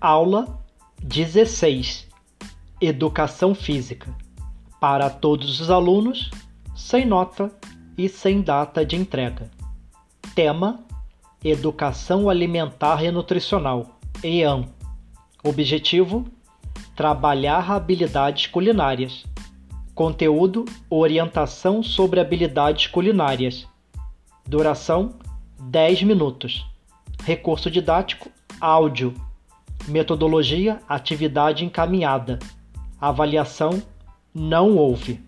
Aula 16 Educação Física para todos os alunos, sem nota e sem data de entrega. Tema: Educação Alimentar e Nutricional, EAN. Objetivo: Trabalhar habilidades culinárias. Conteúdo: Orientação sobre habilidades culinárias. Duração: 10 minutos. Recurso didático: áudio. Metodologia: atividade encaminhada. Avaliação: não houve.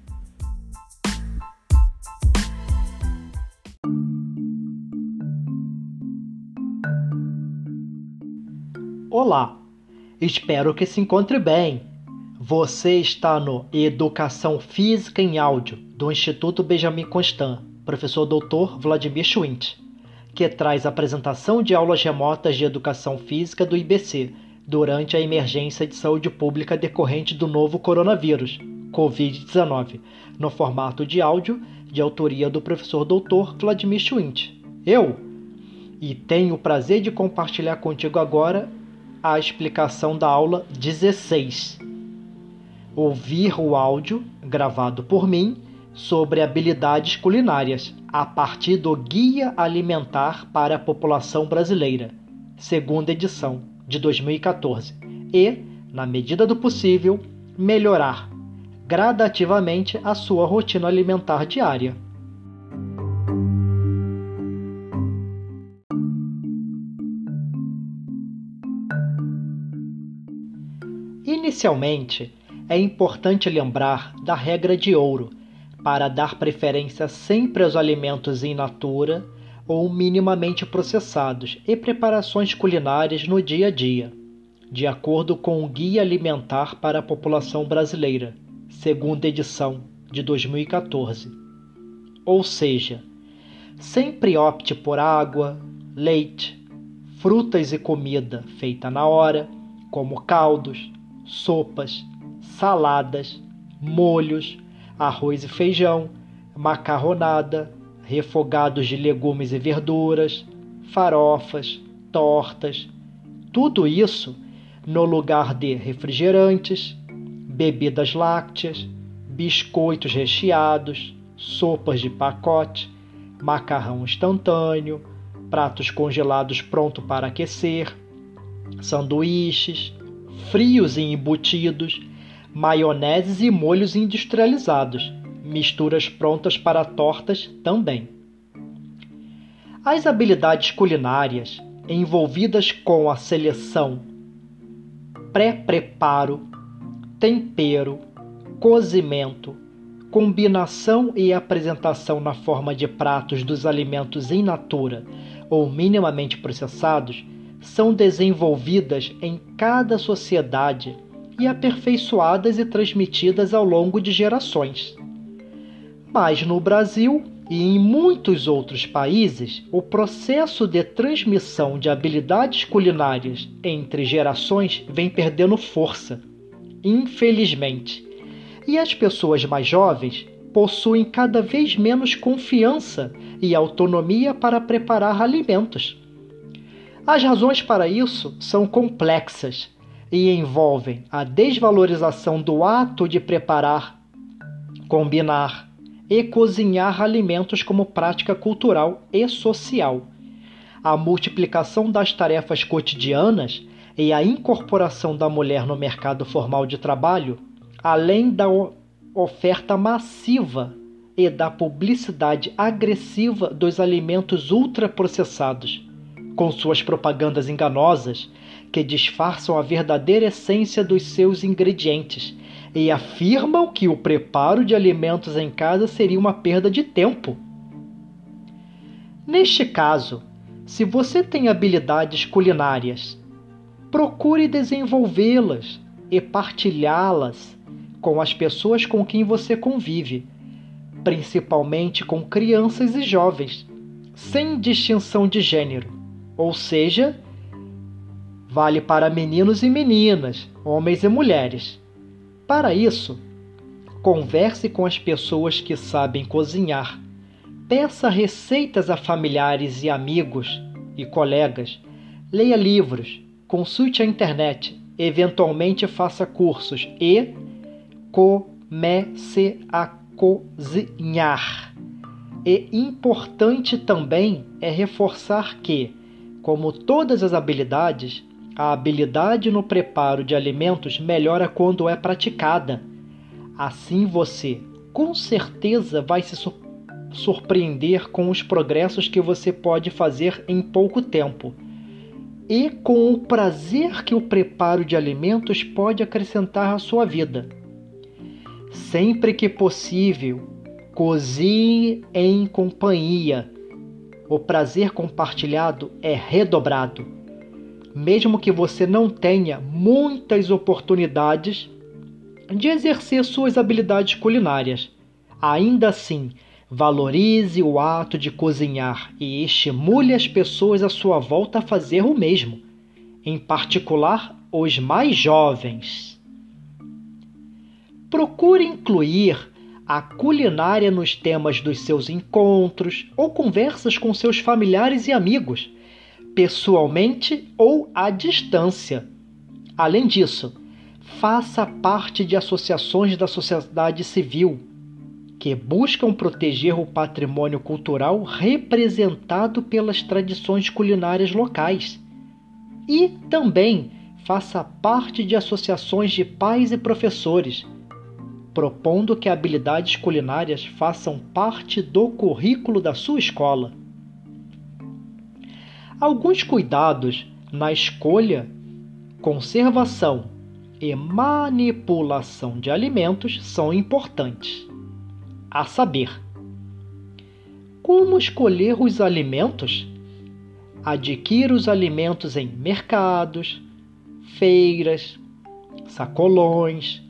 Olá, espero que se encontre bem. Você está no Educação Física em Áudio do Instituto Benjamin Constant, professor Dr. Vladimir Schwint que traz apresentação de aulas remotas de educação física do IBC durante a emergência de saúde pública decorrente do novo coronavírus, Covid-19, no formato de áudio de autoria do professor Dr. Vladimir Schwint. Eu e tenho o prazer de compartilhar contigo agora a explicação da aula 16. Ouvir o áudio gravado por mim sobre habilidades culinárias a partir do Guia Alimentar para a População Brasileira, segunda edição, de 2014, e, na medida do possível, melhorar gradativamente a sua rotina alimentar diária. Inicialmente, é importante lembrar da regra de ouro para dar preferência sempre aos alimentos in natura ou minimamente processados e preparações culinárias no dia a dia, de acordo com o Guia Alimentar para a População Brasileira, segunda edição, de 2014. Ou seja, sempre opte por água, leite, frutas e comida feita na hora, como caldos, sopas, saladas, molhos, arroz e feijão, macarronada, refogados de legumes e verduras, farofas, tortas, tudo isso no lugar de refrigerantes, bebidas lácteas, biscoitos recheados, sopas de pacote, macarrão instantâneo, pratos congelados pronto para aquecer, sanduíches, frios e embutidos maioneses e molhos industrializados, misturas prontas para tortas também. As habilidades culinárias envolvidas com a seleção, pré-preparo, tempero, cozimento, combinação e apresentação na forma de pratos dos alimentos in natura ou minimamente processados são desenvolvidas em cada sociedade e aperfeiçoadas e transmitidas ao longo de gerações. Mas no Brasil e em muitos outros países, o processo de transmissão de habilidades culinárias entre gerações vem perdendo força, infelizmente. E as pessoas mais jovens possuem cada vez menos confiança e autonomia para preparar alimentos. As razões para isso são complexas e envolvem a desvalorização do ato de preparar, combinar e cozinhar alimentos como prática cultural e social, a multiplicação das tarefas cotidianas e a incorporação da mulher no mercado formal de trabalho, além da oferta massiva e da publicidade agressiva dos alimentos ultraprocessados, com suas propagandas enganosas que disfarçam a verdadeira essência dos seus ingredientes e afirmam que o preparo de alimentos em casa seria uma perda de tempo. Neste caso, se você tem habilidades culinárias, procure desenvolvê-las e partilhá-las com as pessoas com quem você convive, principalmente com crianças e jovens, sem distinção de gênero, ou seja, vale para meninos e meninas, homens e mulheres. Para isso, converse com as pessoas que sabem cozinhar. Peça receitas a familiares e amigos e colegas. Leia livros, consulte a internet, eventualmente faça cursos e comece a cozinhar. E importante também é reforçar que, como todas as habilidades, a habilidade no preparo de alimentos melhora quando é praticada. Assim você, com certeza, vai se surpreender com os progressos que você pode fazer em pouco tempo e com o prazer que o preparo de alimentos pode acrescentar à sua vida. Sempre que possível, cozinhe em companhia. O prazer compartilhado é redobrado. Mesmo que você não tenha muitas oportunidades de exercer suas habilidades culinárias, ainda assim, Valorize o ato de cozinhar e estimule as pessoas à sua volta a fazer o mesmo, em particular os mais jovens. Procure incluir a culinária nos temas dos seus encontros ou conversas com seus familiares e amigos, pessoalmente ou à distância. Além disso, faça parte de associações da sociedade civil que buscam proteger o patrimônio cultural representado pelas tradições culinárias locais. E também faça parte de associações de pais e professores, propondo que habilidades culinárias façam parte do currículo da sua escola. Alguns cuidados na escolha, conservação e manipulação de alimentos são importantes a saber, como escolher os alimentos? Adquira os alimentos em mercados, feiras, sacolões,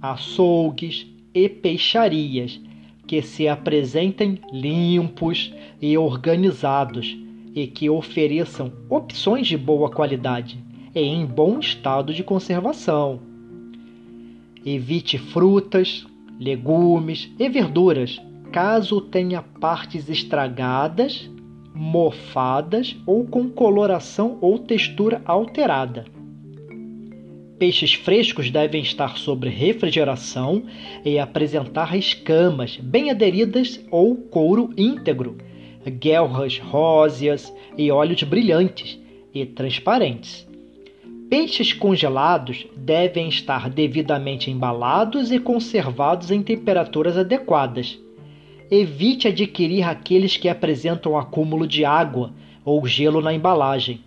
açougues e peixarias que se apresentem limpos e organizados e que ofereçam opções de boa qualidade e em bom estado de conservação. Evite frutas, legumes e verduras, caso tenha partes estragadas, mofadas ou com coloração ou textura alterada. Peixes frescos devem estar sob refrigeração e apresentar escamas bem aderidas ou couro íntegro, guelras róseas e óleos brilhantes e transparentes. Peixes congelados devem estar devidamente embalados e conservados em temperaturas adequadas. Evite adquirir aqueles que apresentam acúmulo de água ou gelo na embalagem,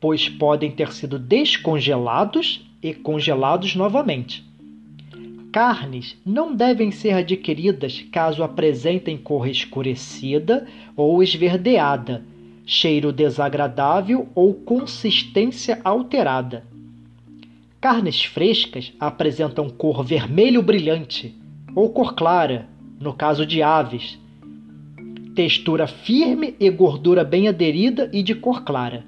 pois podem ter sido descongelados e congelados novamente. Carnes não devem ser adquiridas caso apresentem cor escurecida ou esverdeada cheiro desagradável ou consistência alterada. Carnes frescas apresentam cor vermelho brilhante ou cor clara, no caso de aves. Textura firme e gordura bem aderida e de cor clara.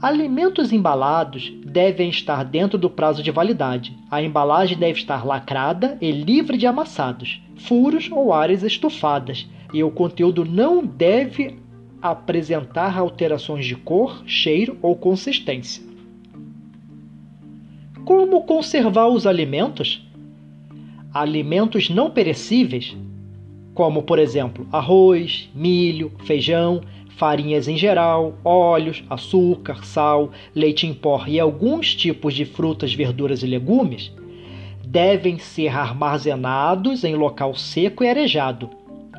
Alimentos embalados devem estar dentro do prazo de validade. A embalagem deve estar lacrada e livre de amassados, furos ou áreas estufadas, e o conteúdo não deve apresentar alterações de cor, cheiro ou consistência. Como conservar os alimentos? Alimentos não perecíveis, como por exemplo arroz, milho, feijão, farinhas em geral, óleos, açúcar, sal, leite em pó e alguns tipos de frutas, verduras e legumes, devem ser armazenados em local seco e arejado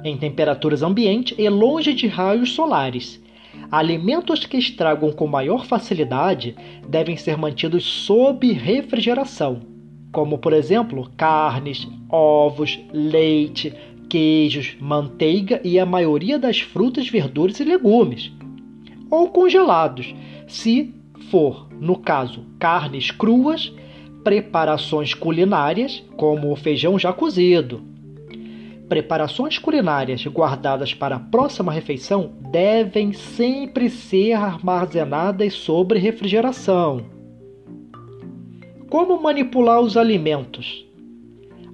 em temperaturas ambiente e longe de raios solares. Alimentos que estragam com maior facilidade devem ser mantidos sob refrigeração, como por exemplo carnes, ovos, leite, queijos, manteiga e a maioria das frutas, verduras e legumes, ou congelados, se for, no caso, carnes cruas, preparações culinárias, como o feijão já cozido, Preparações culinárias guardadas para a próxima refeição devem sempre ser armazenadas sobre refrigeração. Como manipular os alimentos?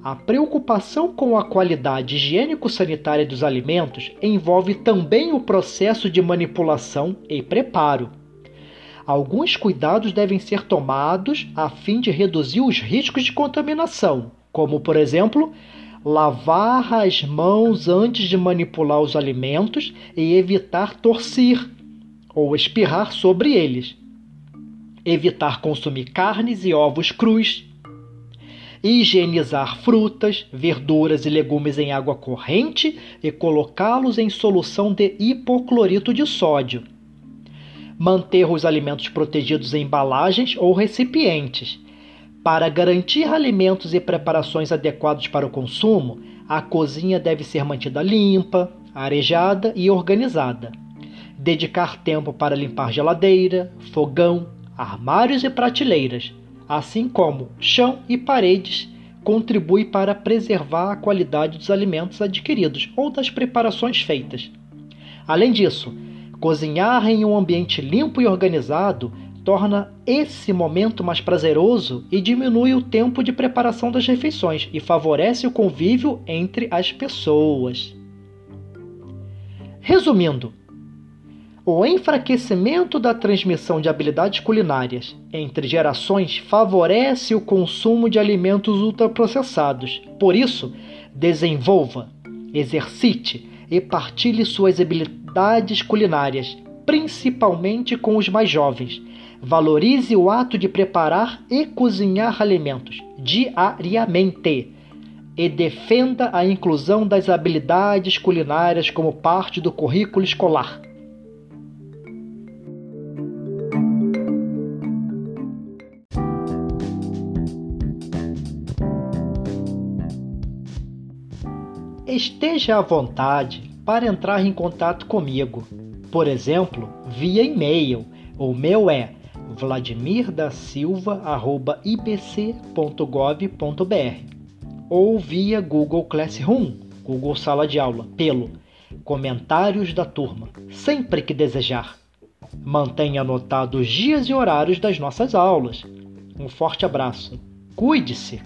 A preocupação com a qualidade higiênico-sanitária dos alimentos envolve também o processo de manipulação e preparo. alguns cuidados devem ser tomados a fim de reduzir os riscos de contaminação, como, por exemplo, lavar as mãos antes de manipular os alimentos e evitar torcer ou espirrar sobre eles. Evitar consumir carnes e ovos crus. Higienizar frutas, verduras e legumes em água corrente e colocá-los em solução de hipoclorito de sódio. Manter os alimentos protegidos em embalagens ou recipientes para garantir alimentos e preparações adequados para o consumo, a cozinha deve ser mantida limpa, arejada e organizada. Dedicar tempo para limpar geladeira, fogão, armários e prateleiras, assim como chão e paredes, contribui para preservar a qualidade dos alimentos adquiridos ou das preparações feitas. Além disso, cozinhar em um ambiente limpo e organizado torna esse momento mais prazeroso e diminui o tempo de preparação das refeições e favorece o convívio entre as pessoas. Resumindo, o enfraquecimento da transmissão de habilidades culinárias entre gerações favorece o consumo de alimentos ultraprocessados. Por isso, desenvolva, exercite e partilhe suas habilidades culinárias, principalmente com os mais jovens Valorize o ato de preparar e cozinhar alimentos diariamente e defenda a inclusão das habilidades culinárias como parte do currículo escolar. Esteja à vontade para entrar em contato comigo, por exemplo, via e-mail. O meu é vladimirdasilva.ibc.gov.br ou via Google Classroom, Google Sala de Aula, pelo Comentários da Turma, sempre que desejar. Mantenha anotado os dias e horários das nossas aulas. Um forte abraço. Cuide-se!